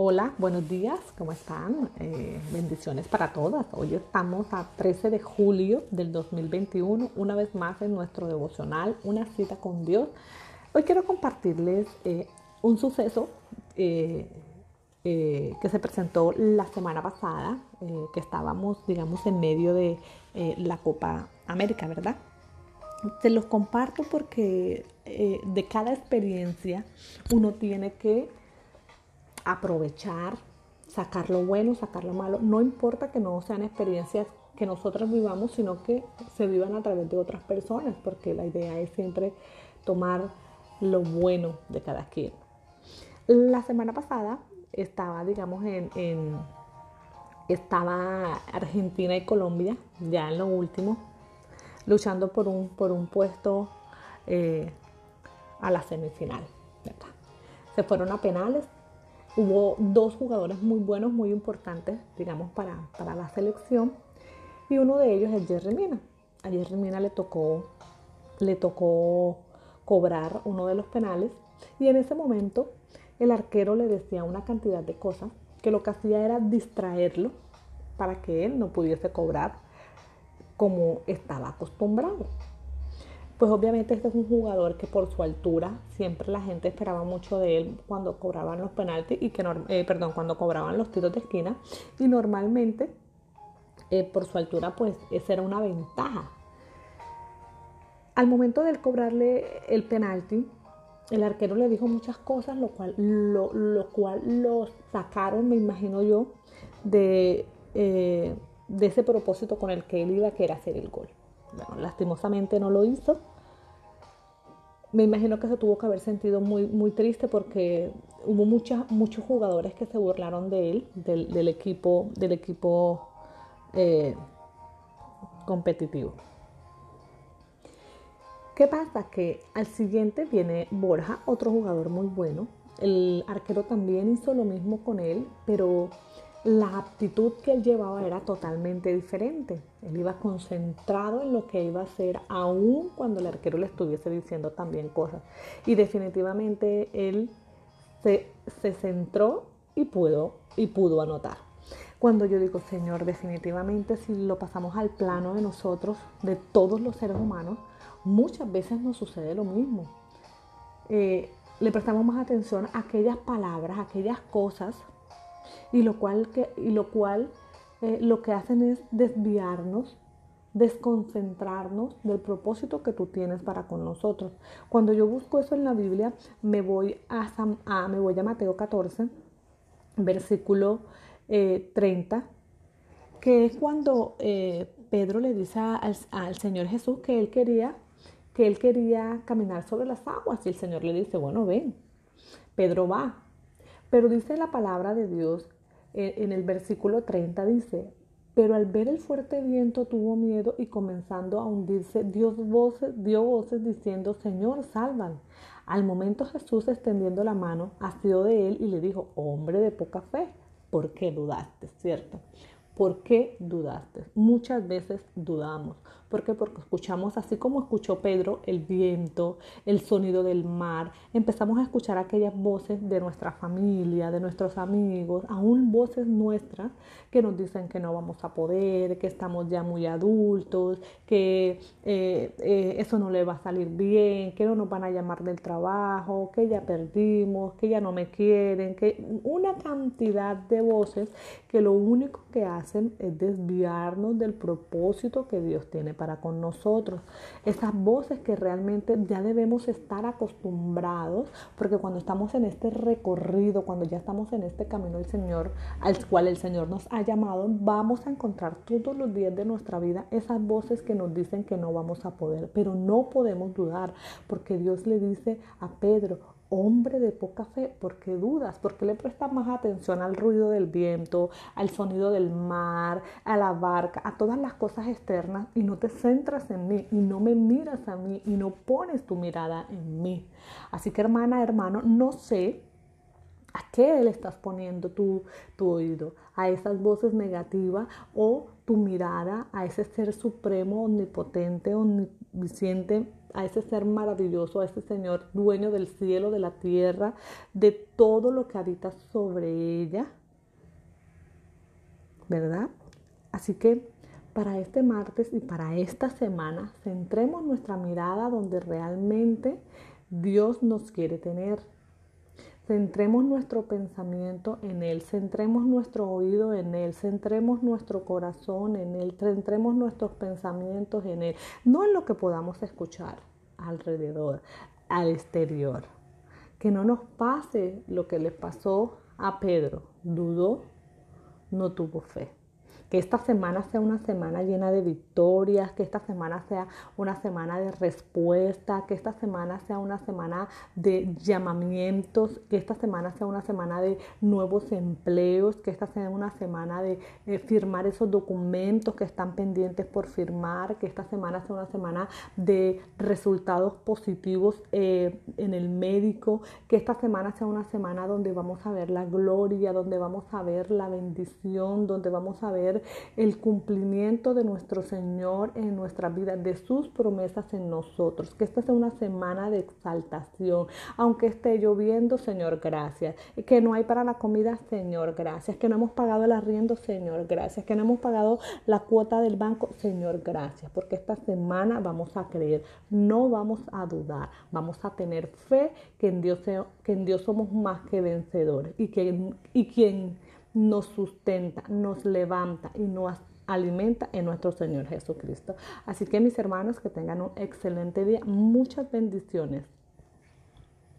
Hola, buenos días, ¿cómo están? Eh, bendiciones para todas. Hoy estamos a 13 de julio del 2021, una vez más en nuestro devocional, una cita con Dios. Hoy quiero compartirles eh, un suceso eh, que se presentó la semana pasada, que estábamos, digamos, en medio de la Copa América, ¿verdad? Se los comparto porque de cada experiencia uno tiene que aprovechar, sacar lo bueno, sacar lo malo. No importa que no sean experiencias que nosotros vivamos, sino que se vivan a través de otras personas, porque la idea es siempre tomar lo bueno de cada quien. La semana pasada estaba, digamos, en, estaba Argentina y Colombia, ya en lo último, luchando por un, por un puesto eh, a la semifinal. Se fueron a penales, Hubo dos jugadores muy buenos, muy importantes, digamos, para, la selección. Y uno de ellos es Jerry Mina. A Jerry Mina le tocó, le tocó cobrar uno de los penales. Y en ese momento el arquero le decía una cantidad de cosas que lo que hacía era distraerlo para que él no pudiese cobrar como estaba acostumbrado pues obviamente este es un jugador que por su altura siempre la gente esperaba mucho de él cuando cobraban los penaltis y que eh, perdón cuando cobraban los tiros de esquina. Y normalmente eh, por su altura pues esa era una ventaja. Al momento de cobrarle el penalti el arquero le dijo muchas cosas lo cual lo, cual lo sacaron me imagino yo de, eh, de ese propósito con el que él iba que era hacer el gol bueno, lastimosamente no lo hizo. Me imagino que se tuvo que haber sentido muy, muy triste porque hubo muchos jugadores que se burlaron de él, del, equipo, del equipo eh, competitivo. ¿Qué pasa? Que al siguiente viene Borja, otro jugador muy bueno. El arquero también hizo lo mismo con él, pero la aptitud que él llevaba era totalmente diferente. Él iba concentrado en lo que iba a hacer, aun cuando el arquero le estuviese diciendo también cosas. Y definitivamente él se, centró y pudo, y pudo anotar. Cuando yo digo, Señor, definitivamente si lo pasamos al plano de nosotros, de todos los seres humanos, muchas veces nos sucede lo mismo. Eh, le prestamos más atención a aquellas palabras, a aquellas cosas y lo cual, que, y lo, cual eh, lo que hacen es desviarnos, desconcentrarnos del propósito que tú tienes para con nosotros. Cuando yo busco eso en la Biblia, me voy a, me voy a Mateo 14, versículo 30, eh, que es cuando eh, Pedro le dice al, al Señor Jesús que él quería que él quería caminar sobre las aguas y el Señor le dice, bueno, ven. Pedro va, pero dice la palabra de Dios eh, en el versículo 30, dice, pero al ver el fuerte viento tuvo miedo y comenzando a hundirse, dio voces, dio voces diciendo, Señor, salvan. Al momento Jesús extendiendo la mano, asió de él y le dijo, hombre de poca fe, ¿por qué dudaste? ¿Cierto? ¿Por qué dudaste? Muchas veces dudamos. ¿Por qué? Porque escuchamos, así como escuchó Pedro, el viento, el sonido del mar. Empezamos a escuchar aquellas voces de nuestra familia, de nuestros amigos, aún voces nuestras que nos dicen que no vamos a poder, que estamos ya muy adultos, que eh, eh, eso no le va a salir bien, que no nos van a llamar del trabajo, que ya perdimos, que ya no me quieren, que una cantidad de voces que lo único que hacen es desviarnos del propósito que Dios tiene para con nosotros. Esas voces que realmente ya debemos estar acostumbrados, porque cuando estamos en este recorrido, cuando ya estamos en este camino del Señor, al cual el Señor nos ha llamado, vamos a encontrar todos los días de nuestra vida esas voces que nos dicen que no vamos a poder, pero no podemos dudar, porque Dios le dice a Pedro, hombre de poca fe, ¿por qué dudas? ¿Por qué le prestas más atención al ruido del viento, al sonido del mar, a la barca, a todas las cosas externas y no te centras en mí y no me miras a mí y no pones tu mirada en mí? Así que hermana, hermano, no sé ¿A qué le estás poniendo tu, tu, oído? ¿A esas voces negativas o tu mirada a ese ser supremo, omnipotente, omnisciente, a ese ser maravilloso, a ese Señor dueño del cielo, de la tierra, de todo lo que habita sobre ella. ¿Verdad? Así que para este martes y para esta semana, centremos nuestra mirada donde realmente Dios nos quiere tener. Centremos nuestro pensamiento en Él, centremos nuestro oído en Él, centremos nuestro corazón en Él, centremos nuestros pensamientos en Él, no en lo que podamos escuchar alrededor, al exterior. Que no nos pase lo que le pasó a Pedro, dudó, no tuvo fe que esta semana sea una semana llena de victorias, que esta semana sea una semana de respuesta, que esta semana sea una semana de llamamientos, que esta semana sea una semana de nuevos empleos, que esta sea una semana de firmar esos documentos que están pendientes por firmar, que esta semana sea una semana de resultados positivos eh, en el médico, que esta semana sea una semana donde vamos a ver la gloria, donde vamos a ver la bendición, donde vamos a el cumplimiento de nuestro Señor en nuestra vida, de sus promesas en nosotros. Que esta sea una semana de exaltación. Aunque esté lloviendo, Señor, gracias. Que no hay para la comida, Señor, gracias. Que no hemos pagado el arriendo, Señor, gracias. Que no hemos pagado la cuota del banco, Señor, gracias. Porque esta semana vamos a creer, no vamos a dudar, vamos a tener fe que en Dios, que en Dios somos más que vencedores y que y quien nos sustenta, nos levanta y nos alimenta en nuestro Señor Jesucristo. Así que mis hermanos, que tengan un excelente día. Muchas bendiciones.